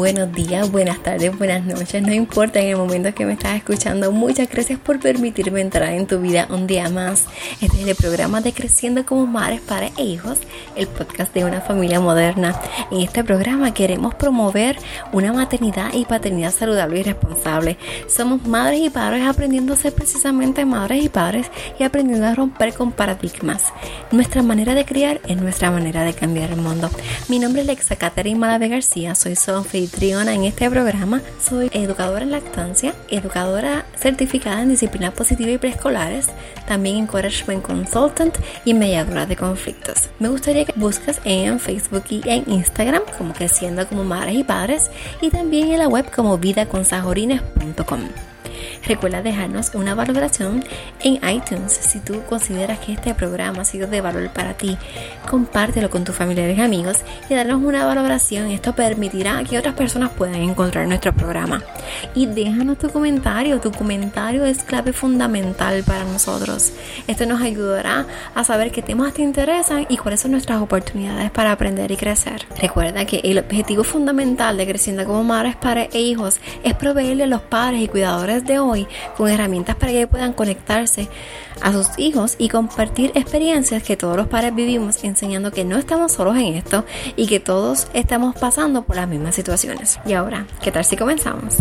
buenos días, buenas tardes, buenas noches, no importa en el momento que me estás escuchando. Muchas gracias por permitirme entrar en tu vida un día más. Es el programa de Creciendo como Madres, e Hijos, el podcast de una familia moderna. En este programa queremos promover una maternidad y paternidad saludable y responsable. Somos madres y padres aprendiendo a ser precisamente madres y padres y aprendiendo a romper con paradigmas. Nuestra manera de criar es nuestra manera de cambiar el mundo. Mi nombre es Lexa Caterina Malave García, soy su anfitriona en este programa. Soy educadora en lactancia, educadora certificada en disciplinas positivas y preescolares, también consultant y mediadora de conflictos. Me gustaría que busques en Facebook y en Instagram como Creciendo como Madres y Padres y también en la web como vidaconsajorines.com. Recuerda dejarnos una valoración en iTunes si tú consideras que este programa ha sido de valor para ti. Compártelo con tus familiares y amigos y darnos una valoración. Esto permitirá que otras personas puedan encontrar nuestro programa. Y déjanos tu comentario. Tu comentario es clave fundamental para nosotros. Esto nos ayudará a saber qué temas te interesan y cuáles son nuestras oportunidades para aprender y crecer. Recuerda que el objetivo fundamental de Creciendo como Madres, Padres e Hijos es proveerle a los padres y cuidadores de hoy con herramientas para que puedan conectarse a sus hijos y compartir experiencias que todos los padres vivimos enseñando que no estamos solos en esto y que todos estamos pasando por las mismas situaciones. Y ahora, ¿qué tal si comenzamos?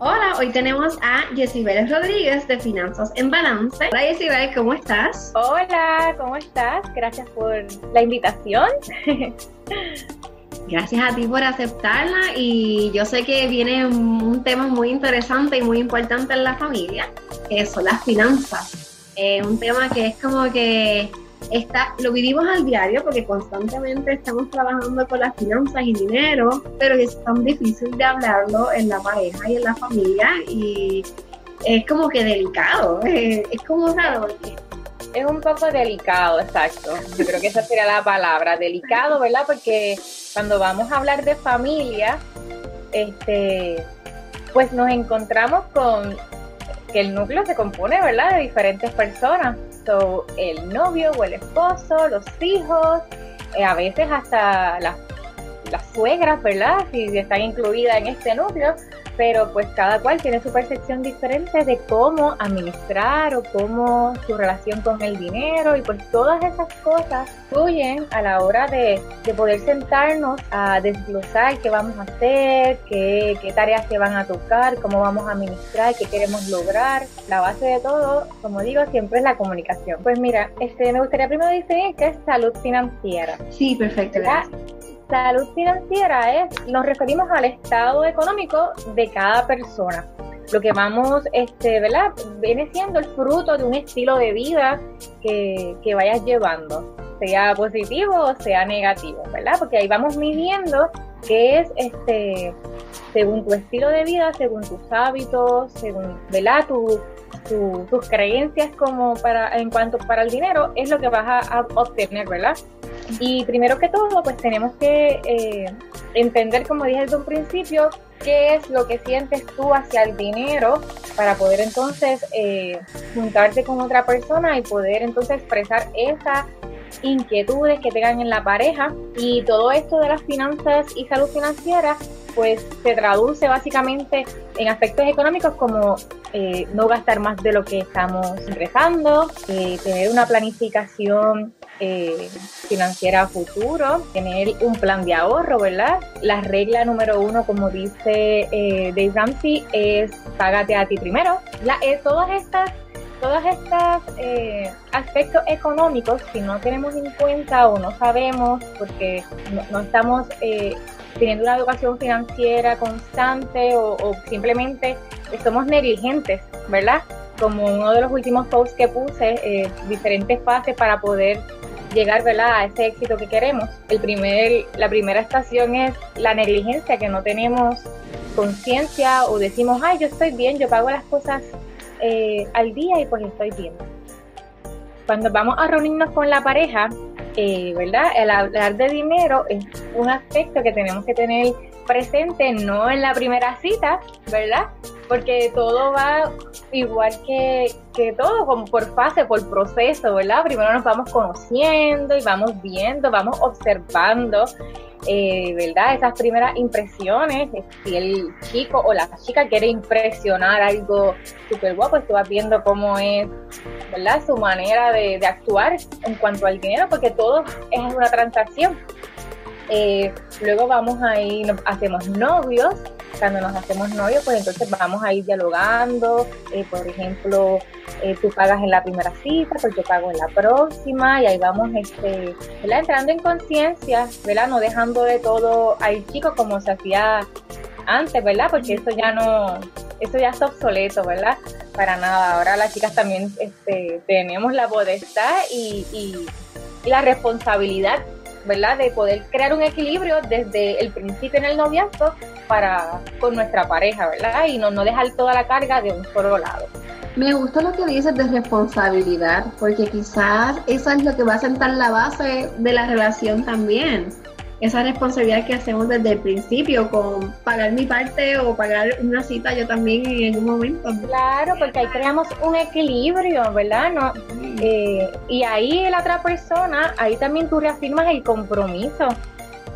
Hola, hoy tenemos a Yesibel Rodríguez de Finanzas en Balance. Hola Yesibel, ¿cómo estás? Hola, ¿cómo estás? Gracias por la invitación. Gracias a ti por aceptarla y yo sé que viene un tema muy interesante y muy importante en la familia, que son las finanzas. Es un tema que es como que está, lo vivimos al diario porque constantemente estamos trabajando con las finanzas y dinero, pero es tan difícil de hablarlo en la pareja y en la familia y es como que delicado, es, es como raro porque es un poco delicado, exacto. Yo creo que esa sería la palabra, delicado, ¿verdad? Porque cuando vamos a hablar de familia, este, pues nos encontramos con que el núcleo se compone, ¿verdad? De diferentes personas. So, el novio o el esposo, los hijos, eh, a veces hasta las, las suegras, ¿verdad? Si están incluidas en este núcleo pero pues cada cual tiene su percepción diferente de cómo administrar o cómo su relación con el dinero y pues todas esas cosas influyen a la hora de, poder sentarnos a desglosar qué vamos a hacer, qué, qué tareas se van a tocar, cómo vamos a administrar, qué queremos lograr. La base de todo, como digo, siempre es la comunicación. Pues mira, este, me gustaría primero decir que es salud financiera. Sí, perfecto. Salud financiera es, nos referimos al estado económico de cada persona. Lo que vamos, este, ¿verdad? Viene siendo el fruto de un estilo de vida que, que vayas llevando, sea positivo o sea negativo, ¿verdad? Porque ahí vamos midiendo qué es, este, según tu estilo de vida, según tus hábitos, según, ¿verdad? Tu, tus creencias como para en cuanto para el dinero es lo que vas a obtener, ¿verdad? Y primero que todo, pues tenemos que eh, entender, como dije desde un principio, qué es lo que sientes tú hacia el dinero para poder entonces eh, juntarte con otra persona y poder entonces expresar esas inquietudes que tengan en la pareja. Y todo esto de las finanzas y salud financiera, pues se traduce básicamente en aspectos económicos como eh, no gastar más de lo que estamos ingresando, tener una planificación eh, financiera futuro, tener un plan de ahorro, ¿verdad? La regla número uno, como dice eh, Dave Ramsey, es págate a ti primero. La, eh, todas estas eh, aspectos económicos, si no tenemos en cuenta o no sabemos, porque no, estamos teniendo una educación financiera constante o, o, simplemente somos negligentes, ¿verdad? Como uno de los últimos posts que puse, diferentes fases para poder llegar ¿verdad? a ese éxito que queremos. El primer, la primera estación es la negligencia, que no tenemos conciencia o decimos, ay, yo estoy bien, yo pago las cosas eh, al día y pues estoy bien. Cuando vamos a reunirnos con la pareja, eh, ¿verdad? El hablar de dinero es un aspecto que tenemos que tener presente, no en la primera cita, ¿verdad? Porque todo va igual que, que todo, como por fase, por proceso, ¿verdad? Primero nos vamos conociendo y vamos viendo, vamos observando eh, ¿verdad? Esas primeras impresiones, si el chico o la chica quiere impresionar algo súper guapo, tú vas viendo cómo es, ¿verdad? Su manera de, actuar en cuanto al dinero, porque todo es una transacción. Eh, luego vamos a ir, hacemos novios, cuando nos hacemos novios, pues entonces vamos a ir dialogando, eh, por ejemplo, eh, tú pagas en la primera cita, pues yo pago en la próxima, y ahí vamos este, entrando en conciencia, ¿verdad? No dejando de todo al chico como se hacía antes, ¿verdad? Porque eso ya no, eso ya está obsoleto, ¿verdad? Para nada. Ahora las chicas también este, tenemos la potestad y, y, y la responsabilidad ¿verdad? De poder crear un equilibrio desde el principio en el noviazgo para con nuestra pareja, ¿verdad? Y no, no dejar toda la carga de un solo lado. Me gusta lo que dices de responsabilidad, porque quizás eso es lo que va a sentar la base de la relación también esa responsabilidad que hacemos desde el principio con pagar mi parte o pagar una cita yo también en algún momento. Claro, porque ahí creamos un equilibrio, ¿verdad? No, eh, y ahí la otra persona, ahí también tú reafirmas el compromiso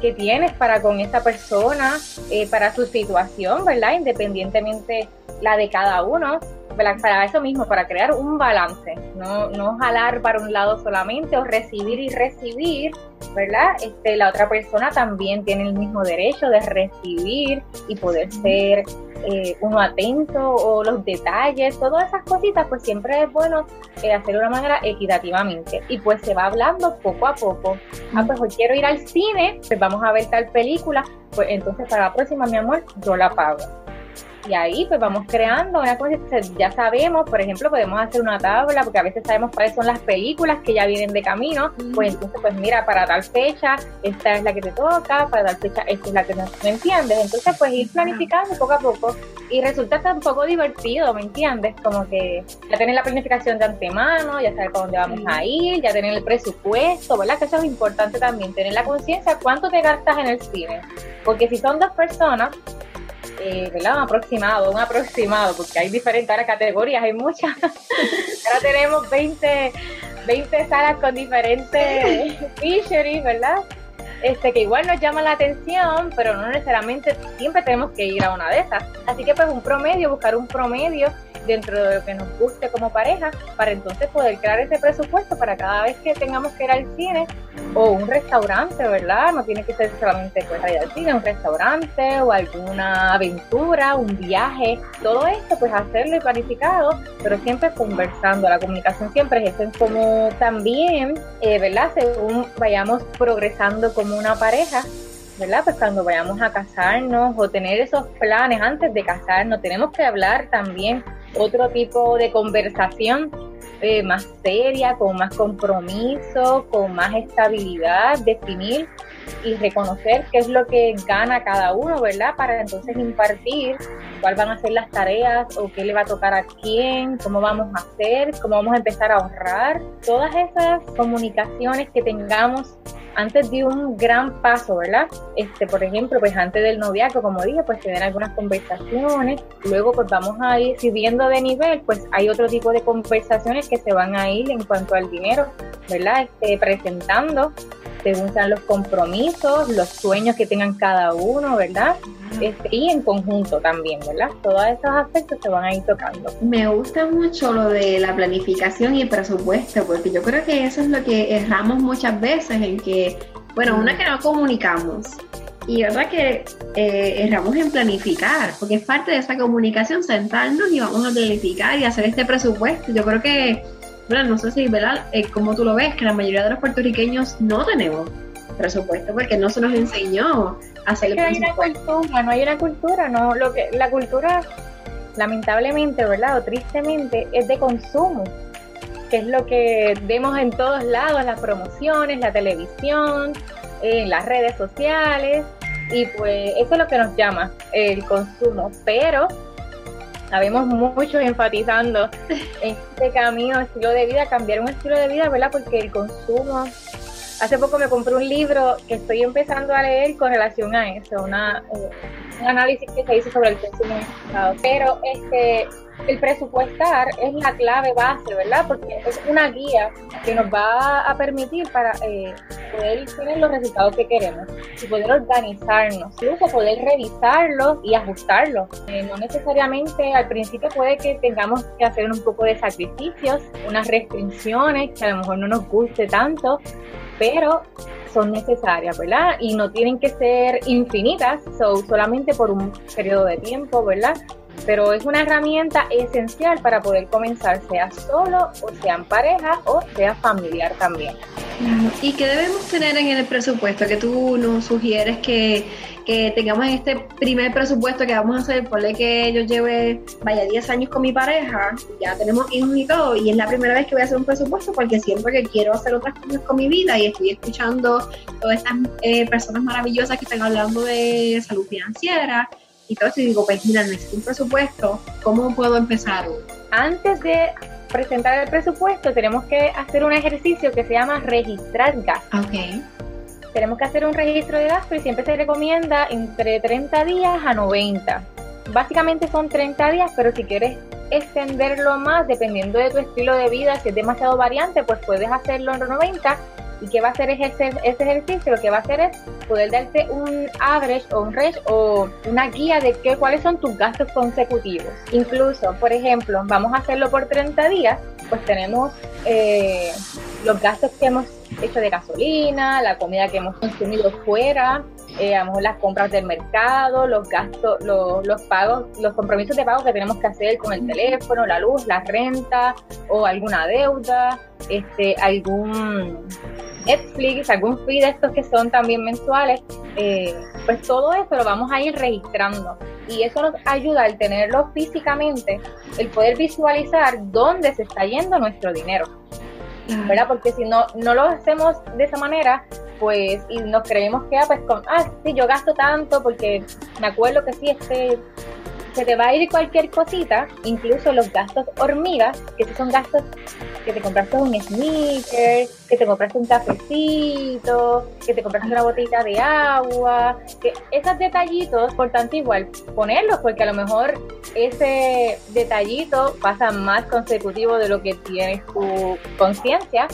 que tienes para con esa persona, eh, para su situación, ¿verdad? Independientemente la de cada uno para eso mismo, para crear un balance, no, no jalar para un lado solamente o recibir y recibir, ¿verdad? Este, la otra persona también tiene el mismo derecho de recibir y poder ser eh, uno atento o los detalles, todas esas cositas, pues siempre es bueno eh, hacerlo de una manera equitativamente. Y pues se va hablando poco a poco. Ah, pues hoy quiero ir al cine, pues vamos a ver tal película, pues entonces para la próxima, mi amor, yo la pago y ahí pues vamos creando una cosa, ya sabemos, por ejemplo, podemos hacer una tabla, porque a veces sabemos cuáles son las películas que ya vienen de camino, pues entonces pues mira, para tal fecha, esta es la que te toca, para tal fecha, esta es la que no, ¿me entiendes? Entonces pues ir planificando poco a poco y resulta un poco divertido, ¿me entiendes? Como que ya tener la planificación de antemano, ya saber para dónde vamos a ir, ya tener el presupuesto, ¿verdad? Que eso es importante también, tener la conciencia cuánto te gastas en el cine, porque si son dos personas, eh, ¿verdad? Un aproximado, un aproximado, porque hay diferentes categorías, hay muchas. ahora tenemos 20, 20 salas con diferentes fisheries, ¿verdad? Este, que igual nos llama la atención, pero no necesariamente siempre tenemos que ir a una de esas. Así que pues un promedio, buscar un promedio dentro de lo que nos guste como pareja, para entonces poder crear ese presupuesto para cada vez que tengamos que ir al cine o un restaurante, ¿verdad? No tiene que ser solamente pues ir al cine, un restaurante o alguna aventura, un viaje, todo esto pues hacerlo y planificado, pero siempre conversando, la comunicación siempre es como también, eh, ¿verdad? Según vayamos progresando como una pareja, ¿verdad? Pues cuando vayamos a casarnos o tener esos planes antes de casarnos, tenemos que hablar también otro tipo de conversación eh, más seria, con más compromiso, con más estabilidad, definir y reconocer qué es lo que gana cada uno, ¿verdad? Para entonces impartir cuáles van a ser las tareas o qué le va a tocar a quién, cómo vamos a hacer, cómo vamos a empezar a ahorrar. Todas esas comunicaciones que tengamos antes de un gran paso, ¿verdad? Este, por ejemplo, pues antes del noviazgo, como dije, pues tener algunas conversaciones, luego pues vamos a ir subiendo de nivel, pues hay otro tipo de conversaciones que se van a ir en cuanto al dinero, ¿verdad? Este, presentando según sean los compromisos, los sueños que tengan cada uno, ¿verdad? Este, y en conjunto también, ¿verdad? Todos esos aspectos se van a ir tocando. Me gusta mucho lo de la planificación y el presupuesto, porque yo creo que eso es lo que erramos muchas veces, en que, bueno, una que no comunicamos. Y otra que eh, erramos en planificar, porque es parte de esa comunicación, sentarnos y vamos a planificar y hacer este presupuesto. Yo creo que no sé si, ¿verdad? Eh, como tú lo ves, que la mayoría de los puertorriqueños no tenemos presupuesto porque no se nos enseñó a hacer el no hay una cultura, no hay una cultura, no, lo que, la cultura, lamentablemente, ¿verdad? O tristemente, es de consumo que es lo que vemos en todos lados, las promociones, la televisión, en las redes sociales, y pues eso es lo que nos llama el consumo, pero Sabemos muchos enfatizando en este camino, estilo de vida, cambiar un estilo de vida, ¿verdad? Porque el consumo hace poco me compré un libro que estoy empezando a leer con relación a eso, una, un análisis que se hizo sobre el pensamiento. Pero este, el presupuestar es la clave base, ¿verdad? Porque es una guía que nos va a permitir para eh, poder tener los resultados que queremos y poder organizarnos, incluso poder revisarlos y ajustarlos. Eh, no necesariamente al principio puede que tengamos que hacer un poco de sacrificios, unas restricciones que a lo mejor no nos guste tanto, pero son necesarias, ¿verdad? Y no tienen que ser infinitas, son solamente por un periodo de tiempo, ¿verdad? Pero es una herramienta esencial para poder comenzar, sea solo o sea en pareja o sea familiar también. ¿Y qué debemos tener en el presupuesto? Que tú nos sugieres que, que tengamos en este primer presupuesto que vamos a hacer, ponle que yo lleve, vaya, 10 años con mi pareja, ya tenemos hijos y todo, y es la primera vez que voy a hacer un presupuesto porque siento que quiero hacer otras cosas con mi vida y estoy escuchando todas estas eh, personas maravillosas que están hablando de salud financiera y todo eso, y digo, pues mira, necesito un presupuesto, ¿cómo puedo empezar? Antes de presentar el presupuesto, tenemos que hacer un ejercicio que se llama registrar gastos. Ok. Tenemos que hacer un registro de gastos y siempre se recomienda entre 30 días a 90. Básicamente son 30 días, pero si quieres extenderlo más, dependiendo de tu estilo de vida, si es demasiado variante, pues puedes hacerlo en 90 ¿Y qué va a hacer ese, ese ejercicio? Lo que va a hacer es poder darte un average o un range o una guía de qué, cuáles son tus gastos consecutivos. Incluso, por ejemplo, vamos a hacerlo por 30 días, pues tenemos eh, los gastos que hemos hecho de gasolina, la comida que hemos consumido fuera, eh, a lo mejor las compras del mercado, los gastos, los, los pagos, los compromisos de pago que tenemos que hacer con el teléfono, la luz, la renta o alguna deuda, este, algún Netflix, algún fee de estos que son también mensuales, eh, pues todo eso lo vamos a ir registrando. Y eso nos ayuda al tenerlo físicamente, el poder visualizar dónde se está yendo nuestro dinero. ¿Verdad? Porque si no, no lo hacemos de esa manera, pues, y nos creemos que, ah, pues, con, ah, sí, yo gasto tanto porque me acuerdo que sí, este se te va a ir cualquier cosita, incluso los gastos hormigas, que son gastos que te compraste un sneaker, que te compraste un cafecito, que te compraste una botella de agua, que esos detallitos, por tanto igual, ponerlos, porque a lo mejor ese detallito pasa más consecutivo de lo que tienes tu conciencia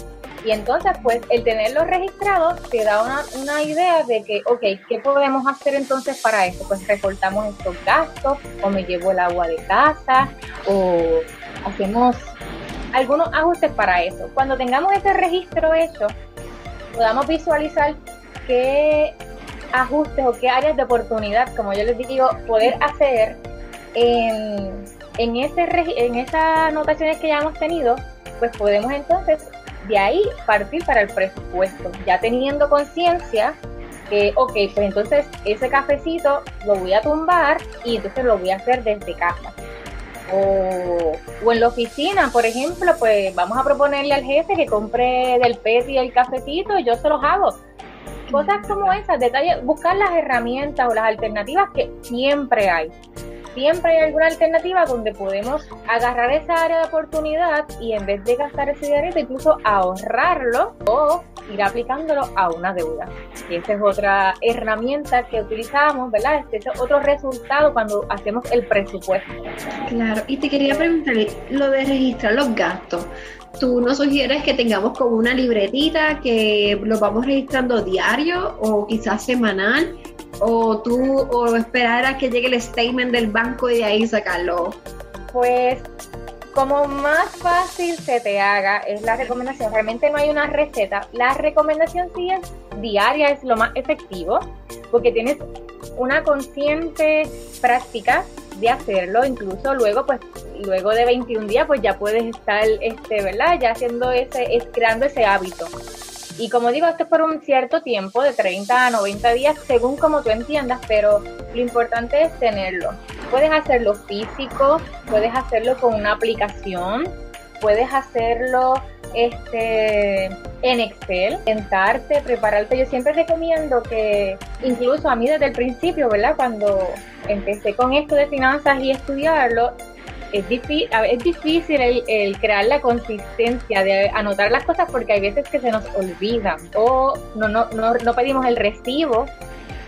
y entonces, pues, el tenerlo registrado te da una, una idea de que, ok, ¿qué podemos hacer entonces para esto? Pues recortamos estos gastos, o me llevo el agua de casa, o hacemos algunos ajustes para eso. Cuando tengamos ese registro hecho, podamos visualizar qué ajustes o qué áreas de oportunidad, como yo les digo, poder hacer en, en, ese, en esas anotaciones que ya hemos tenido, pues podemos entonces de ahí partir para el presupuesto, ya teniendo conciencia que, ok, pues entonces ese cafecito lo voy a tumbar y entonces lo voy a hacer desde casa. O, o, en la oficina, por ejemplo, pues vamos a proponerle al jefe que compre del PET y el cafecito y yo se los hago. Cosas como esas, detalles, buscar las herramientas o las alternativas que siempre hay siempre hay alguna alternativa donde podemos agarrar esa área de oportunidad y en vez de gastar ese dinero, incluso ahorrarlo o ir aplicándolo a una deuda. Y esa es otra herramienta que utilizamos, ¿verdad? Este es otro resultado cuando hacemos el presupuesto. Claro, y te quería preguntar, lo de registrar los gastos. ¿Tú nos sugieres que tengamos como una libretita que lo vamos registrando diario o quizás semanal? o tú o esperar a que llegue el statement del banco y de ahí sacarlo? Pues como más fácil se te haga es la recomendación. Realmente no hay una receta. La recomendación sí es diaria, es lo más efectivo, porque tienes una consciente práctica de hacerlo, incluso luego, pues, luego de 21 días, pues ya puedes estar, este, ¿verdad? Ya haciendo ese, es, creando ese hábito. Y como digo, esto es por un cierto tiempo, de 30 a 90 días, según como tú entiendas, pero lo importante es tenerlo. Puedes hacerlo físico, puedes hacerlo con una aplicación, puedes hacerlo este en Excel, sentarte, prepararte. Yo siempre recomiendo que, incluso a mí desde el principio, ¿verdad? Cuando empecé con esto de finanzas y estudiarlo, es difícil, es difícil el, crear la consistencia de anotar las cosas porque hay veces que se nos olvidan o no, no, no, no pedimos el recibo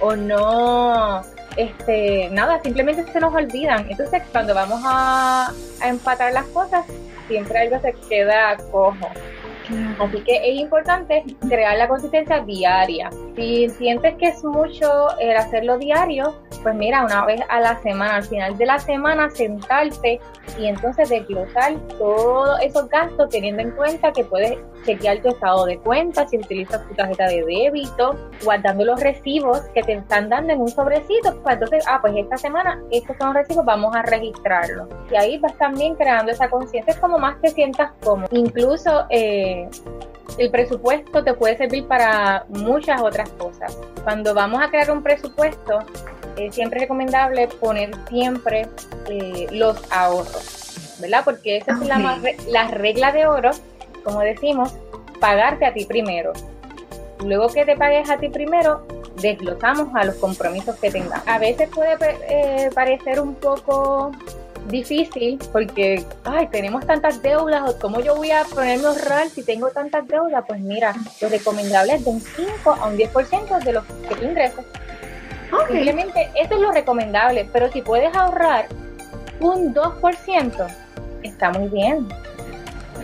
o no, este, nada, simplemente se nos olvidan. Entonces cuando vamos a, a empatar las cosas, siempre algo se queda cojo. Así que es importante crear la consistencia diaria. Si sientes que es mucho el hacerlo diario, pues mira, una vez a la semana, al final de la semana, sentarte y entonces desglosar todos esos gastos teniendo en cuenta que puedes chequear tu estado de cuenta, si utilizas tu tarjeta de débito, guardando los recibos que te están dando en un sobrecito. Pues entonces, ah, pues esta semana estos son los recibos, vamos a registrarlos. Y ahí vas también creando esa conciencia, es como más te sientas como. Incluso eh, el presupuesto te puede servir para muchas otras cosas. Cuando vamos a crear un presupuesto, eh, siempre es recomendable poner siempre eh, los ahorros, ¿verdad? Porque esa es la, la regla de oro, como decimos, pagarte a ti primero. Luego que te pagues a ti primero, desglosamos a los compromisos que tengas. A veces puede eh, parecer un poco difícil porque, ay, tenemos tantas deudas, ¿cómo yo voy a ponerme a ahorrar si tengo tantas deudas? Pues mira, lo recomendable es de un 5 a un 10% de los que tú ingresas. Simplemente eso es lo recomendable, pero si puedes ahorrar un 2%, está muy bien.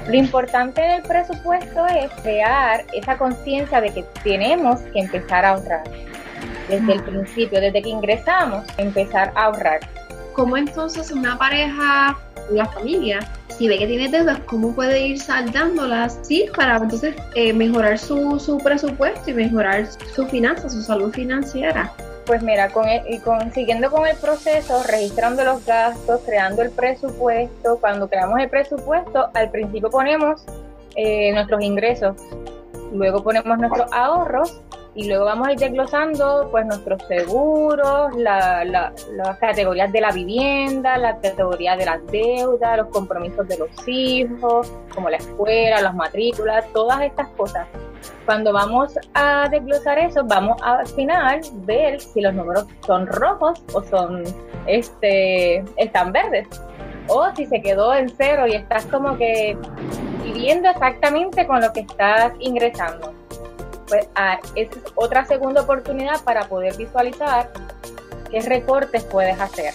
Lo importante del presupuesto es crear esa conciencia de que tenemos que empezar a ahorrar. Desde el principio, desde que ingresamos, empezar a ahorrar. ¿Cómo entonces una pareja, una familia, si ve que tiene deudas, cómo puede ir saldándolas? Sí, para entonces eh, mejorar su, su presupuesto y mejorar su finanza, su salud financiera. Pues mira, con, y con, siguiendo con el proceso, registrando los gastos, creando el presupuesto, cuando creamos el presupuesto, al principio ponemos eh, nuestros ingresos, luego ponemos nuestros ahorros y luego vamos a ir desglosando pues nuestros seguros, las categorías de la vivienda, las categorías de las deudas, los compromisos de los hijos, como la escuela, las matrículas, todas estas cosas. Cuando vamos a desglosar eso, vamos a, al final ver si los números son rojos o son este están verdes o si se quedó en cero y estás como que viviendo exactamente con lo que estás ingresando pues ah, es otra segunda oportunidad para poder visualizar qué recortes puedes hacer.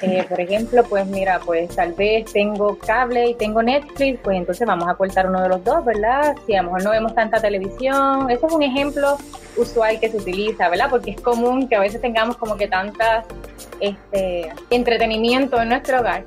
Eh, por ejemplo, pues mira, pues tal vez tengo cable y tengo Netflix, pues entonces vamos a cortar uno de los dos, ¿verdad? Si a lo mejor no vemos tanta televisión, eso es un ejemplo usual que se utiliza, ¿verdad? Porque es común que a veces tengamos como que tanta este, entretenimiento en nuestro hogar.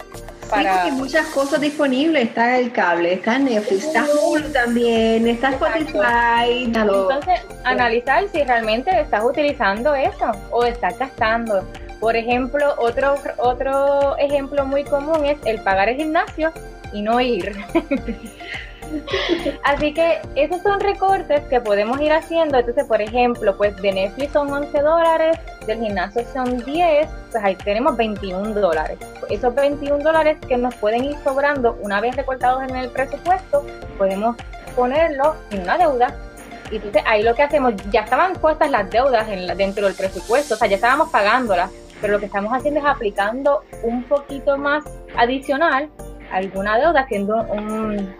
Para... Sí, muchas cosas disponibles. Está el cable, está Netflix, está Hulu también, está Spotify. Entonces, analizar si realmente estás utilizando eso o estás gastando. Por ejemplo, otro, otro ejemplo muy común es el pagar el gimnasio y no ir. Así que esos son recortes que podemos ir haciendo. Entonces, por ejemplo, pues de Netflix son 11 dólares, del gimnasio son 10, pues ahí tenemos 21 dólares. Esos 21 dólares que nos pueden ir sobrando una vez recortados en el presupuesto, podemos ponerlo en una deuda. Y entonces ahí lo que hacemos, ya estaban puestas las deudas en dentro del presupuesto, o sea, ya estábamos pagándolas, pero lo que estamos haciendo es aplicando un poquito más adicional alguna deuda, haciendo un,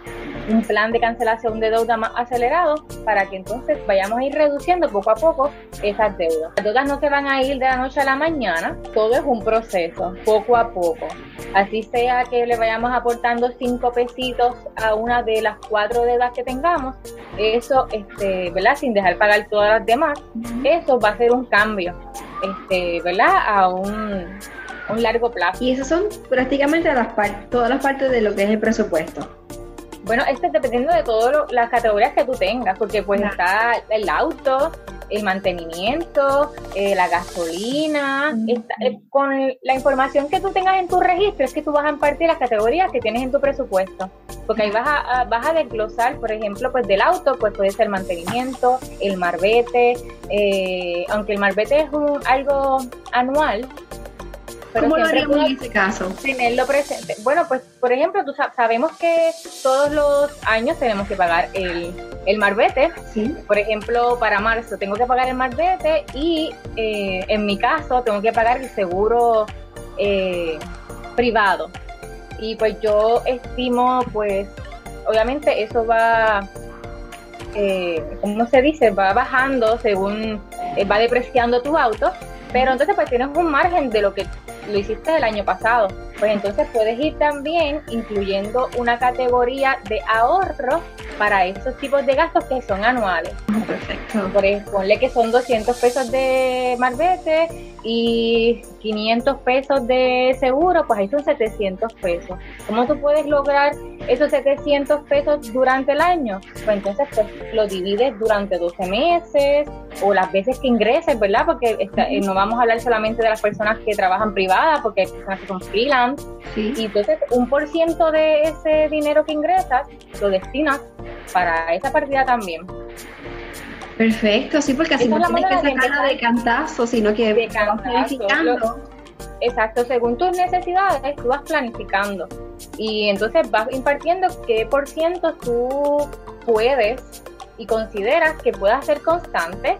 un plan de cancelación de deuda más acelerado para que entonces vayamos a ir reduciendo poco a poco esas deudas. Las deudas no se van a ir de la noche a la mañana, todo es un proceso, poco a poco. Así sea que le vayamos aportando cinco pesitos a una de las cuatro deudas que tengamos, eso, este, ¿verdad? Sin dejar pagar todas las demás, eso va a ser un cambio, este, ¿verdad? A un, un largo plazo. Y esas son prácticamente las todas las partes de lo que es el presupuesto. Bueno, esto es dependiendo de todas las categorías que tú tengas, porque pues está el auto, el mantenimiento, eh, la gasolina, eh, con la información que tú tengas en tu registro es que tú vas a impartir las categorías que tienes en tu presupuesto, porque ahí vas a, vas a desglosar, por ejemplo, pues del auto, pues puede ser mantenimiento, el marbete, eh, aunque el marbete es un, algo anual, ¿Cómo lo haríamos en ese caso? Tenerlo presente. Bueno, pues por ejemplo, tú sabemos que todos los años tenemos que pagar el, el marbete. Sí. Por ejemplo, para marzo tengo que pagar el marbete y eh, en mi caso tengo que pagar el seguro eh, privado. Y pues yo estimo, pues, obviamente eso va, eh, ¿cómo se dice? Va bajando según eh, va depreciando tu auto, pero entonces pues tienes un margen de lo que lo hiciste el año pasado. Pues entonces puedes ir también incluyendo una categoría de ahorro para esos tipos de gastos que son anuales. Perfecto. Por ejemplo, ponle que son 200 pesos de marbete y 500 pesos de seguro, pues ahí son 700 pesos. ¿Cómo tú puedes lograr esos 700 pesos durante el año? Pues entonces pues lo divides durante 12 meses o las veces que ingreses, ¿verdad? Porque eh, no vamos a hablar solamente de las personas que trabajan privadas, porque hay personas que son freelance. Y entonces un por ciento de ese dinero que ingresas lo destinas para esa partida también. Perfecto, sí, porque así no tienes que sacarla de cantazo, sino que de planificando. exacto, según tus necesidades, tú vas planificando y entonces vas impartiendo qué por ciento tú puedes y consideras que puedas ser constante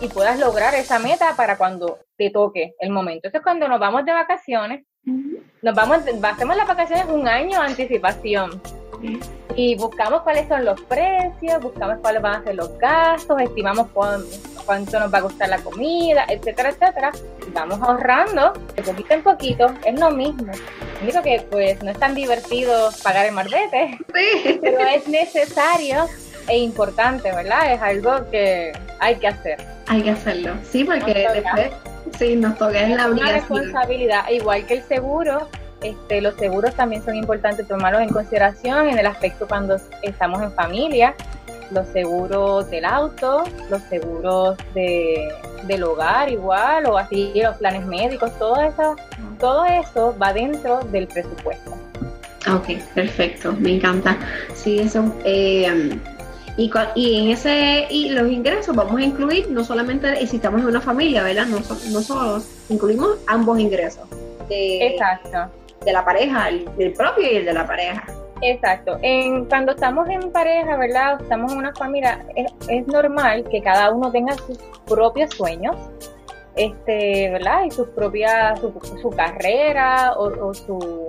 y puedas lograr esa meta para cuando te toque el momento. Entonces, cuando nos vamos de vacaciones, nos vamos, hacemos las vacaciones un año de anticipación y buscamos cuáles son los precios, buscamos cuáles van a ser los gastos, estimamos cuánto, nos va a costar la comida, etcétera, etcétera. Y vamos ahorrando de poquito en poquito, es lo mismo. Único que pues no es tan divertido pagar el marbete, pero es necesario e importante, ¿verdad? Es algo que hay que hacer. Hay que hacerlo, sí, porque después sí, nos toca en la Una responsabilidad, igual que el seguro, este, los seguros también son importantes tomarlos en consideración en el aspecto cuando estamos en familia, los seguros del auto, los seguros de, del hogar igual, o así los planes médicos, todo eso, todo eso va dentro del presupuesto. Ok, perfecto, me encanta. Sí, eso. Eh, y, y, en ese y los ingresos vamos a incluir no solamente si estamos en una familia, ¿verdad? No, no solo incluimos ambos ingresos. Exacto de la pareja, el, propio y el de la pareja. Exacto. En, cuando estamos en pareja, ¿verdad? Estamos en una familia, es, normal que cada uno tenga sus propios sueños, este, ¿verdad? Y sus propias, su, carrera o, su,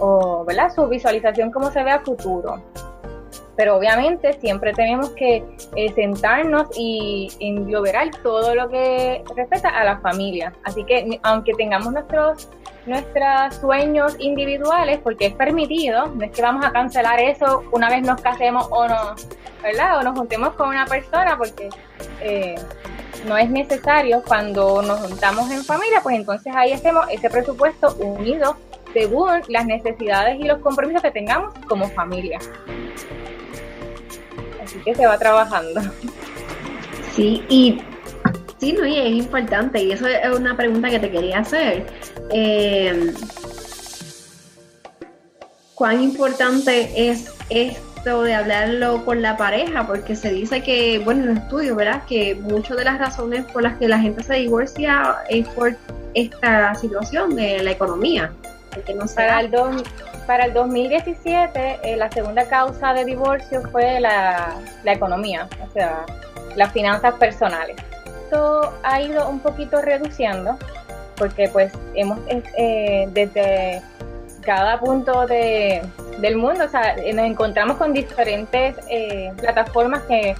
o, ¿verdad? Su visualización, cómo se ve a futuro. Pero obviamente siempre tenemos que eh, sentarnos y engloberar todo lo que respecta a la familia. Así que aunque tengamos nuestros nuestros sueños individuales porque es permitido, no es que vamos a cancelar eso una vez nos casemos o no, ¿verdad? O nos juntemos con una persona porque eh, no es necesario cuando nos juntamos en familia, pues entonces ahí hacemos ese presupuesto unido según las necesidades y los compromisos que tengamos como familia. Que se va trabajando. Sí, y Sí, no, y es importante, y eso es una pregunta que te quería hacer. Eh, ¿Cuán importante es esto de hablarlo con la pareja? Porque se dice que, bueno, en los estudios, ¿verdad? Que muchas de las razones por las que la gente se divorcia es por esta situación de la economía. No para, el para el 2017, eh, la segunda causa de divorcio fue la, la economía, o sea, las finanzas personales ha ido un poquito reduciendo porque pues hemos eh, desde cada punto de, del mundo, o sea, nos encontramos con diferentes eh, plataformas que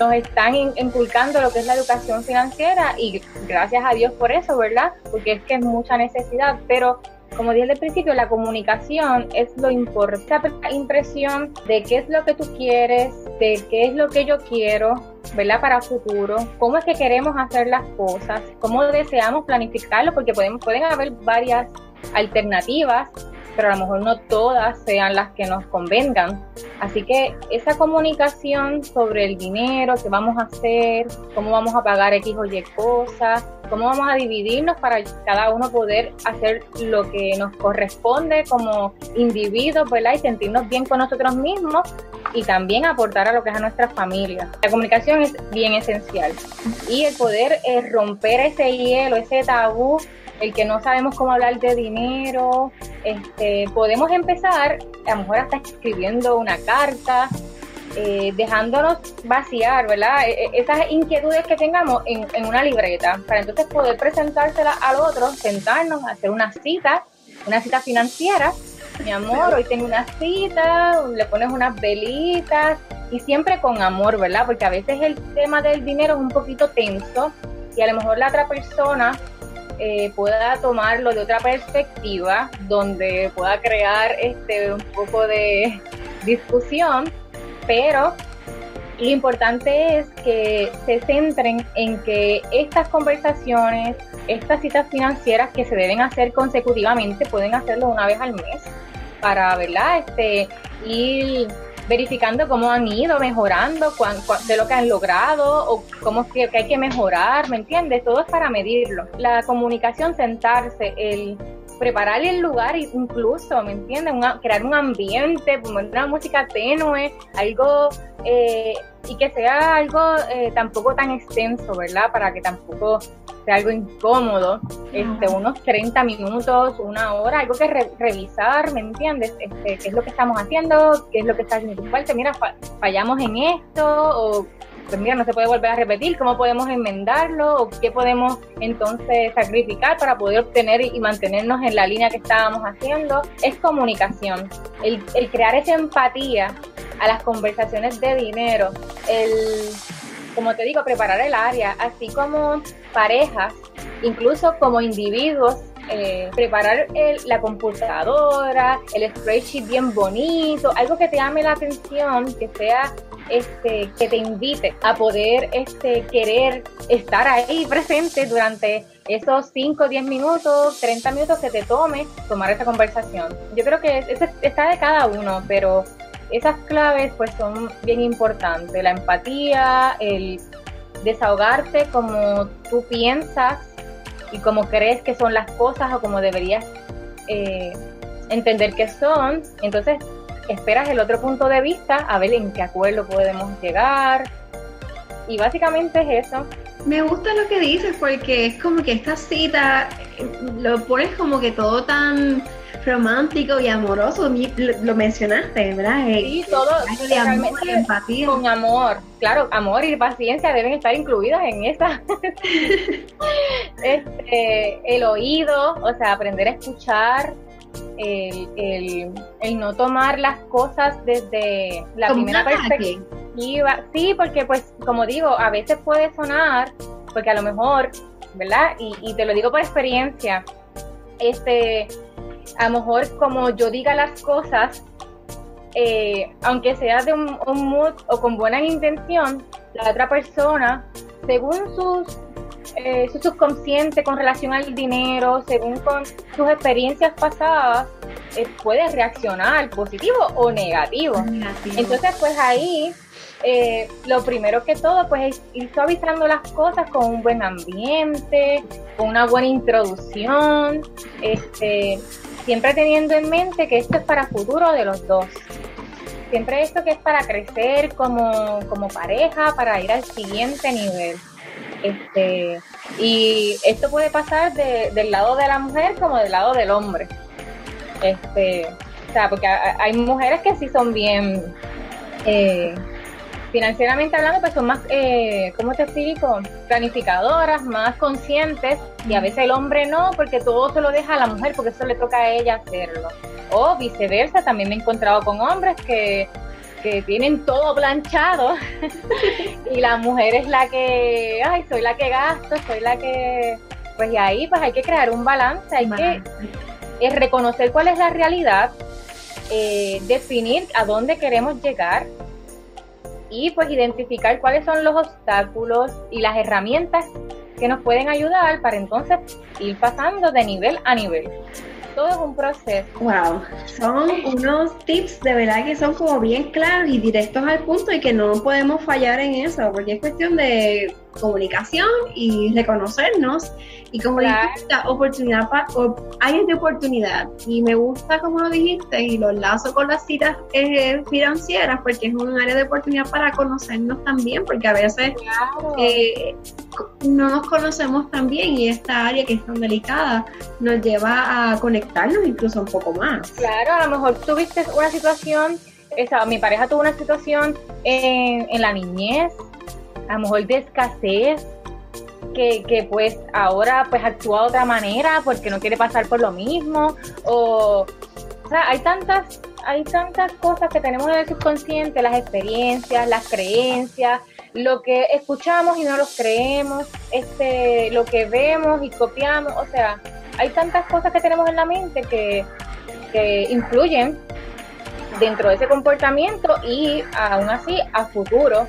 nos están inculcando lo que es la educación financiera y gracias a Dios por eso, ¿verdad? Porque es que es mucha necesidad, pero como dije al principio, la comunicación es lo importante, la impresión de qué es lo que tú quieres, de qué es lo que yo quiero, ¿verdad? Para futuro, cómo es que queremos hacer las cosas, cómo deseamos planificarlo, porque podemos, pueden haber varias alternativas pero a lo mejor no todas sean las que nos convengan. Así que esa comunicación sobre el dinero, qué vamos a hacer, cómo vamos a pagar X o Y cosas, cómo vamos a dividirnos para cada uno poder hacer lo que nos corresponde como individuos, ¿verdad? Y sentirnos bien con nosotros mismos y también aportar a lo que es a nuestra familia. La comunicación es bien esencial y el poder eh, romper ese hielo, ese tabú el que no sabemos cómo hablar de dinero, este, podemos empezar a lo mejor hasta escribiendo una carta, eh, dejándonos vaciar, ¿verdad? E, e, esas inquietudes que tengamos en, en, una libreta, para entonces poder presentárselas al otro, sentarnos, hacer una cita, una cita financiera mi amor, hoy tengo una cita, le pones unas velitas y siempre con amor, ¿verdad? Porque a veces el tema del dinero es un poquito tenso y a lo mejor la otra persona eh, pueda tomarlo de otra perspectiva, donde pueda crear este un poco de discusión, pero lo importante es que se centren en que estas conversaciones, estas citas financieras que se deben hacer consecutivamente, pueden hacerlo una vez al mes para, ¿verdad? Este, ir verificando cómo han ido mejorando, de lo que han logrado o cómo que, que hay que mejorar, ¿me entiendes? Todo es para medirlo. La comunicación, sentarse, el preparar el lugar incluso, ¿me entiendes? crear un ambiente, poner una música tenue, algo eh, y que sea algo eh, tampoco tan extenso, ¿verdad? Para que tampoco sea algo incómodo, este, unos 30 minutos, una hora, algo que revisar, ¿me entiendes? Este, ¿Qué es lo que estamos haciendo? ¿Qué es lo que está haciendo tu parte? Mira, fallamos en esto o pues mira, no se puede volver a repetir, cómo podemos enmendarlo o qué podemos entonces sacrificar para poder obtener y mantenernos en la línea que estábamos haciendo, es comunicación. El, el crear esa empatía a las conversaciones de dinero, el, como te digo, preparar el área, así como parejas, incluso como individuos eh, preparar la computadora, el spreadsheet bien bonito, algo que te llame la atención, que sea este, que te invite a poder este, querer estar ahí presente durante esos 5, 10 minutos, 30 minutos que te tome tomar esa conversación. Yo creo que eso está de cada uno, pero esas claves pues son bien importantes. La empatía, el desahogarte como tú piensas y como crees que son las cosas o como deberías eh, entender que son. Entonces esperas el otro punto de vista a ver en qué acuerdo podemos llegar. Y básicamente es eso. Me gusta lo que dices porque es como que esta cita eh, lo pones como que todo tan romántico y amoroso, lo, mencionaste, ¿verdad? Eh, sí, todo de amor, empatía. Con amor, claro, amor y paciencia deben estar incluidas en esa. este, el oído, o sea, aprender a escuchar, el, el, el, no tomar las cosas desde la primera perspectiva. Sí, porque pues como digo, a veces puede sonar, porque a lo mejor, ¿verdad? Y, y te lo digo por experiencia, este, a lo mejor como yo diga las cosas, eh, aunque sea de un, mood o con buena intención, la otra persona, según sus, eh, su subconsciente con relación al dinero, según con sus experiencias pasadas, eh, puede reaccionar positivo o negativo. Entonces, pues ahí lo primero que todo, pues es ir suavizando las cosas con un buen ambiente, con una buena introducción, este, siempre teniendo en mente que esto es para futuro de los dos. Siempre esto que es para crecer como, como pareja, para ir al siguiente nivel. Este, y esto puede pasar del lado de la mujer como del lado del hombre. Este, o sea, porque hay mujeres que sí son bien eh, financieramente hablando, pues son más, eh, ¿cómo te explico? Planificadoras, más conscientes, y a veces el hombre no, porque todo se lo deja a la mujer, porque eso le toca a ella hacerlo. O viceversa, también me he encontrado con hombres que, que tienen todo planchado y la mujer es la que, ay, soy la que gasto, soy la que... Pues y ahí pues hay que crear un balance, hay que es reconocer cuál es la realidad, eh, definir a dónde queremos llegar y pues identificar cuáles son los obstáculos y las herramientas que nos pueden ayudar para entonces ir pasando de nivel a nivel. Todo es un proceso. Wow, son unos tips de verdad que son como bien claros y directos al punto y que no podemos fallar en eso, porque es cuestión de comunicación y reconocernos. Y como dijiste, oportunidad hay de oportunidad. Y me gusta como lo dijiste y lo enlazo con las citas eh, financieras porque es un área de oportunidad para conocernos también porque a veces eh, no nos conocemos tan bien y esta área que es tan delicada nos lleva a conectarnos incluso un poco más. Claro, a lo mejor tuviste una situación, esa, mi pareja tuvo una situación en, en la niñez a lo mejor de escasez, que, que, pues ahora pues actúa de otra manera porque no quiere pasar por lo mismo, o, sea, hay tantas, hay tantas cosas que tenemos en el subconsciente, las experiencias, las creencias, lo que escuchamos y no los creemos, este, lo que vemos y copiamos, o sea, hay tantas cosas que tenemos en la mente que, que influyen dentro de ese comportamiento y aún así a futuro.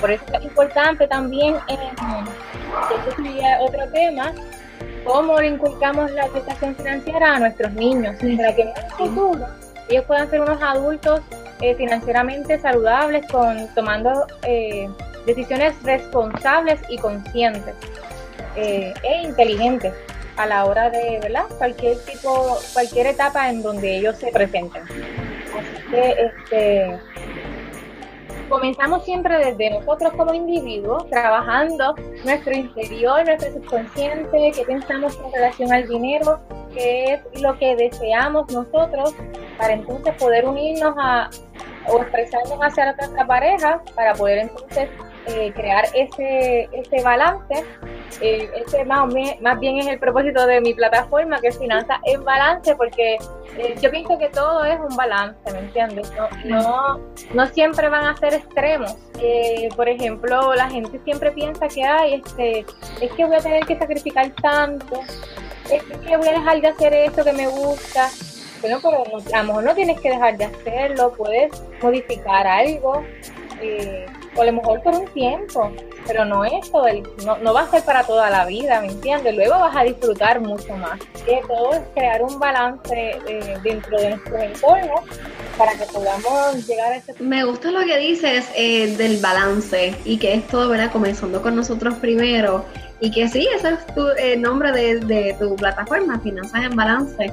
Por eso es importante también, eh, sería otro tema, cómo le inculcamos la educación financiera a nuestros niños, para que en el futuro ellos puedan ser unos adultos eh, financieramente saludables, con tomando eh, decisiones responsables y conscientes eh, e inteligentes a la hora de, ¿verdad? Cualquier tipo, cualquier etapa en donde ellos se presenten. Así que, este, comenzamos siempre desde nosotros como individuos, trabajando nuestro interior, nuestro subconsciente, qué pensamos con relación al dinero, qué es lo que deseamos nosotros, para entonces poder unirnos a o expresarnos hacia nuestra pareja, para poder entonces eh, crear ese, ese balance. Eh, ese más, bien, más bien es el propósito de mi plataforma, que es Finanzas en Balance, porque eh, yo pienso que todo es un balance, ¿me entiendes? No, no, siempre van a ser extremos. por ejemplo, la gente siempre piensa que hay, este, es que voy a tener que sacrificar tanto, es que voy a dejar de hacer esto que me gusta. Bueno, pero a lo mejor no tienes que dejar de hacerlo, puedes modificar algo, eh, o a lo mejor por un tiempo, pero no es todo el, no, no va a ser para toda la vida, ¿me entiendes? Luego vas a disfrutar mucho más. Que todo es crear un balance eh, dentro de nuestro entorno para que podamos llegar a ese... Me gusta lo que dices eh, del balance y que es todo, ¿verdad? Comenzando con nosotros primero y que sí, ese es tu eh, nombre de, de, tu plataforma, Finanzas en Balance.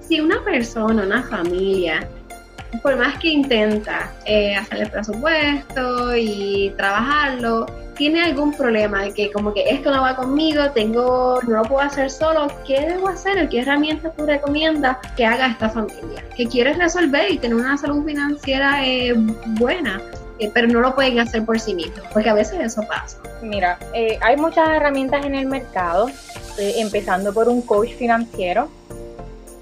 si una persona, una familia, por más que intenta eh, hacer el presupuesto y trabajarlo, tiene algún problema de que como que esto no va conmigo, tengo, no lo puedo hacer solo, ¿qué debo hacer? ¿Qué herramientas tú recomiendas que haga esta familia? Que quieres resolver y tener una salud financiera eh, buena, eh, pero no lo pueden hacer por sí mismos, porque a veces eso pasa. Mira, hay muchas herramientas en el mercado, empezando por un coach financiero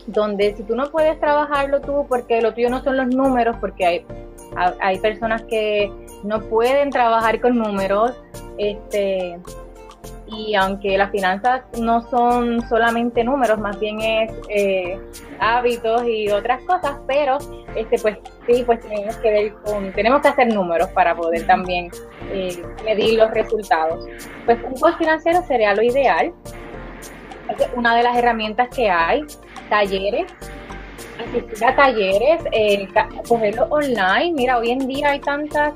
donde si tú no puedes trabajarlo tú porque lo tuyo no son los números, porque hay, hay personas que no pueden trabajar con números, este, y aunque las finanzas no son solamente números, más bien es eh, hábitos y otras cosas, pero este pues sí, pues tenemos que ver con, tenemos que hacer números para poder también eh, medir los resultados. Pues un coach financiero sería lo ideal. Es una de las herramientas que hay talleres, asistir a talleres, eh, cogerlo online. Mira, hoy en día hay tantas,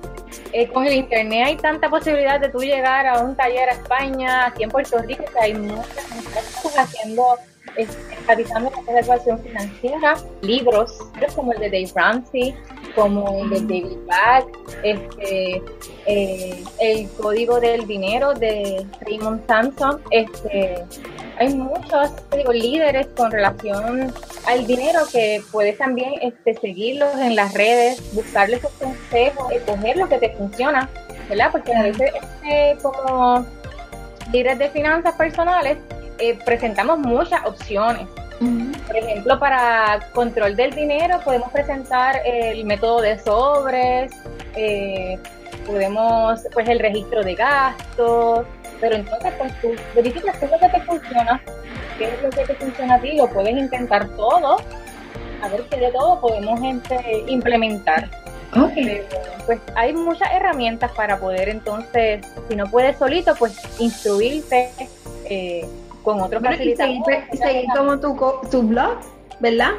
eh, con el internet hay tanta posibilidad de tú llegar a un taller a España, aquí en Puerto Rico, que hay muchas, muchas haciendo, enfatizando la educación financiera, libros, como el de Dave Ramsey, como el de David Back, este, eh, el código del dinero de Raymond Samson, este, hay muchos digo, líderes con relación al dinero que puedes también este, seguirlos en las redes, buscarles sus consejos, escoger lo que te funciona, ¿verdad? Porque a veces este, como líderes de finanzas personales eh, presentamos muchas opciones. Por ejemplo, para control del dinero podemos presentar el método de sobres, eh, podemos, pues el registro de gastos, pero entonces, pues tú verificas qué es lo que te funciona, qué es lo que te funciona a ti, lo puedes intentar todo, a ver qué de todo podemos este, implementar. Okay. pues hay muchas herramientas para poder entonces, si no puedes solito, pues instruirte eh, con otros bueno, facilitadores. Y seguir, como tu, tu blog ¿verdad?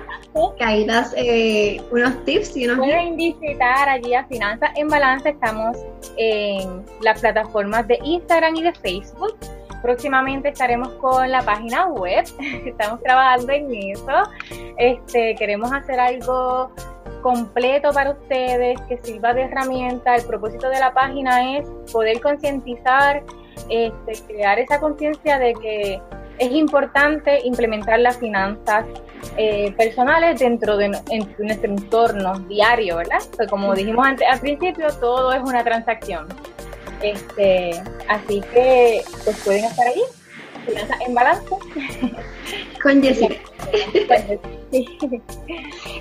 Que ahí das eh, unos tips y unos Pueden visitar allí a Finanzas en Balance. Estamos en las plataformas de Instagram y de Facebook. Próximamente estaremos con la página web. Estamos trabajando en eso. Este, queremos hacer algo completo para ustedes que sirva de herramienta. El propósito de la página es poder concientizar, este, crear esa conciencia de que es importante implementar las finanzas eh, personales dentro de nuestro entorno diario, ¿verdad? Pues como dijimos antes, al principio, todo es una transacción. Este, así que pues pueden estar allí, finanzas en balance. Con Jessica.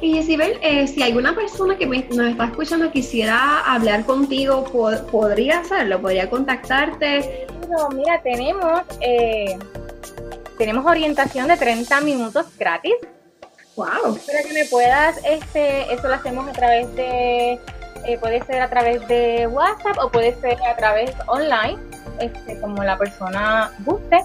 y Isabel, eh, si alguna persona que nos está escuchando quisiera hablar contigo, ¿podría hacerlo? ¿Podría contactarte? mira, tenemos, eh, tenemos orientación de 30 minutos gratis. Wow. Para que me puedas, este, eso lo hacemos a través de, eh, puede ser a través de WhatsApp o puede ser a través online, este, como la persona guste.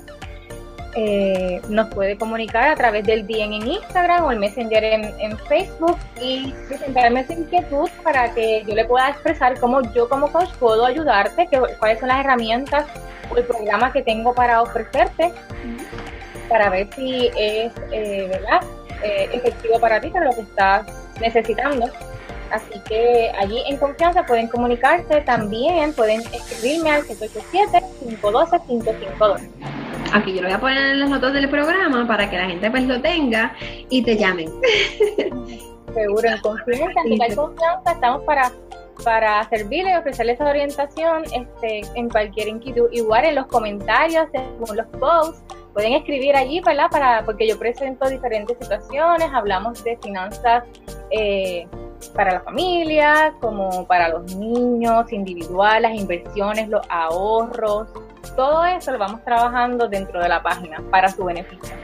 Eh, nos puede comunicar a través del DM en Instagram o el Messenger en, Facebook y presentarme su inquietud para que yo le pueda expresar cómo yo como coach puedo ayudarte, que, cuáles son las herramientas o el programa que tengo para ofrecerte, para ver si es eh, ¿verdad? Eh, efectivo para ti, para lo que estás necesitando. Así que allí en confianza pueden comunicarse, también pueden escribirme al 787-512-552. Aquí yo lo voy a poner en las notas del programa para que la gente pues lo tenga y te llamen. Seguro, en confianza, en total confianza, estamos para para servirle y ofrecerles esa orientación este, en cualquier inquietud. Igual en los comentarios, en los posts, pueden escribir allí, ¿verdad? Para, porque yo presento diferentes situaciones, hablamos de finanzas eh, para la familia, como para los niños, individual, las inversiones, los ahorros, todo eso lo vamos trabajando dentro de la página para su beneficio.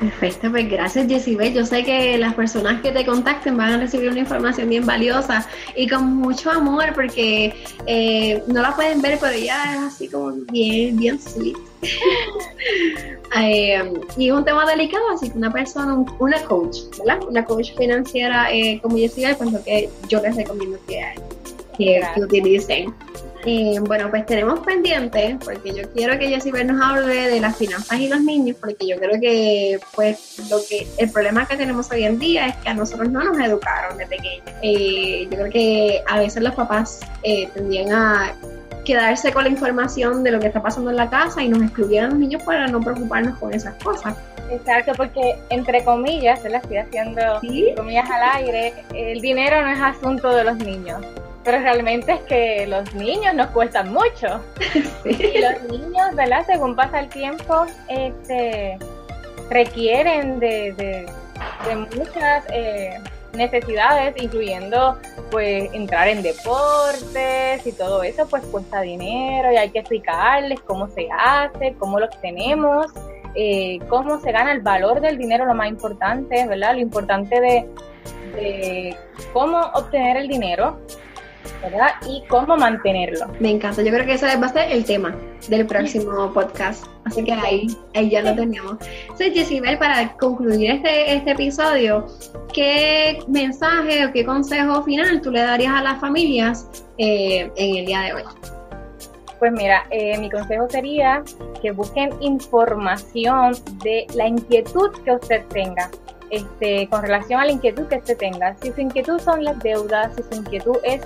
Perfecto, pues gracias Jessibel. Yo sé que las personas que te contacten van a recibir una información bien valiosa y con mucho amor porque eh, no la pueden ver, pero ella es así como bien, bien sweet. Eh, y es un tema delicado, así que una persona, una coach, ¿verdad? Una coach financiera eh, como Jessibel, pues lo que yo les recomiendo que, que, que utilicen. Eh, bueno, pues tenemos pendiente, porque yo quiero que Jessy nos hable de las finanzas y los niños, porque yo creo que, pues, lo que el problema que tenemos hoy en día es que a nosotros no nos educaron de pequeños. Eh, yo creo que a veces los papás eh, tendrían a quedarse con la información de lo que está pasando en la casa y nos excluyeron a los niños para no preocuparnos con esas cosas. Exacto, porque entre comillas, se la estoy haciendo comillas al aire, el dinero no es asunto de los niños pero realmente es que los niños nos cuestan mucho. Y los niños, ¿verdad? Según pasa el tiempo, este, requieren de, muchas eh, necesidades, incluyendo pues entrar en deportes y todo eso, pues cuesta dinero y hay que explicarles cómo se hace, cómo lo obtenemos. Eh, cómo se gana el valor del dinero, lo más importante, ¿verdad? Lo importante de, de cómo obtener el dinero, ¿verdad? Y cómo mantenerlo. Me encanta, yo creo que ese va a ser el tema del próximo podcast, así que ahí, ahí ya lo tenemos. Entonces, Jessibel, para concluir este, este episodio, ¿qué mensaje o qué consejo final tú le darías a las familias eh, en el día de hoy? Pues mira, eh, mi consejo sería que busquen información de la inquietud que usted tenga este, con relación a la inquietud que usted tenga. Si su inquietud son las deudas, si su inquietud es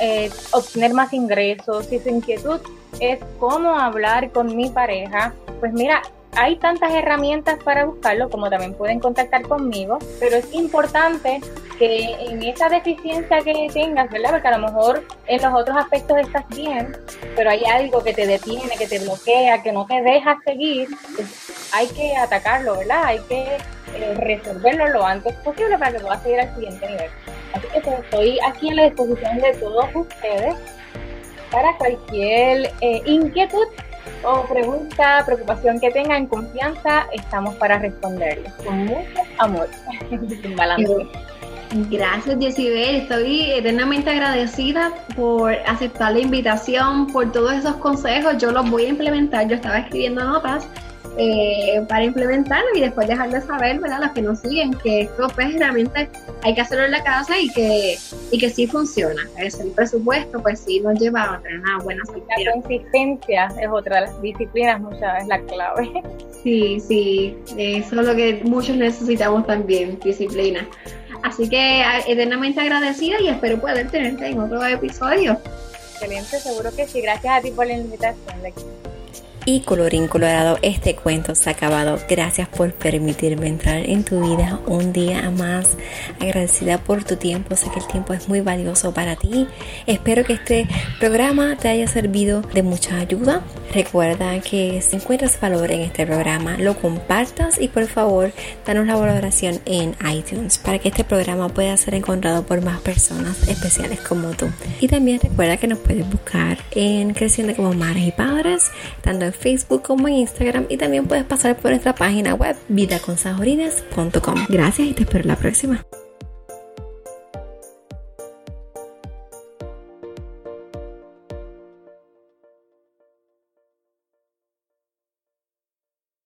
eh, obtener más ingresos, si su inquietud es cómo hablar con mi pareja, pues mira, hay tantas herramientas para buscarlo como también pueden contactar conmigo, pero es importante que en esa deficiencia que tengas, ¿verdad? Porque a lo mejor en los otros aspectos estás bien, pero hay algo que te detiene, que te bloquea, que no te deja seguir, pues hay que atacarlo, ¿verdad? Hay que eh, resolverlo lo antes posible para que pueda seguir al siguiente nivel. Así que pues, estoy aquí a la disposición de todos ustedes para cualquier eh, inquietud o pregunta, preocupación que tengan, confianza, estamos para responderles con mucho amor. Gracias, Jessibel. Estoy eternamente agradecida por aceptar la invitación, por todos esos consejos. Yo los voy a implementar. Yo estaba escribiendo notas eh, para implementarlo y después dejarles saber, ¿verdad? Los que nos siguen, que esto pues realmente hay que hacerlo en la casa y que, y que sí funciona. Es el presupuesto, pues sí nos lleva a tener una buena salud. La consistencia es otra de las disciplinas, muchas veces la clave. Sí, sí, eso es lo que muchos necesitamos también, disciplina. Así que eternamente agradecida y espero poder tenerte en otro episodio. Excelente, seguro que sí. Gracias a ti por la invitación, Y colorín colorado, este cuento se ha acabado. Gracias por permitirme entrar en tu vida un día más. Agradecida por tu tiempo. Sé que el tiempo es muy valioso para ti. Espero que este programa te haya servido de mucha ayuda. Recuerda que si encuentras valor en este programa, lo compartas y por favor, danos la valoración en iTunes para que este programa pueda ser encontrado por más personas especiales como tú. Y también recuerda que nos puedes buscar en Creciendo como Madres y Padres, tanto en Facebook como en Instagram y también puedes pasar por nuestra página web vidaconsajorines.com. Gracias y te espero la próxima.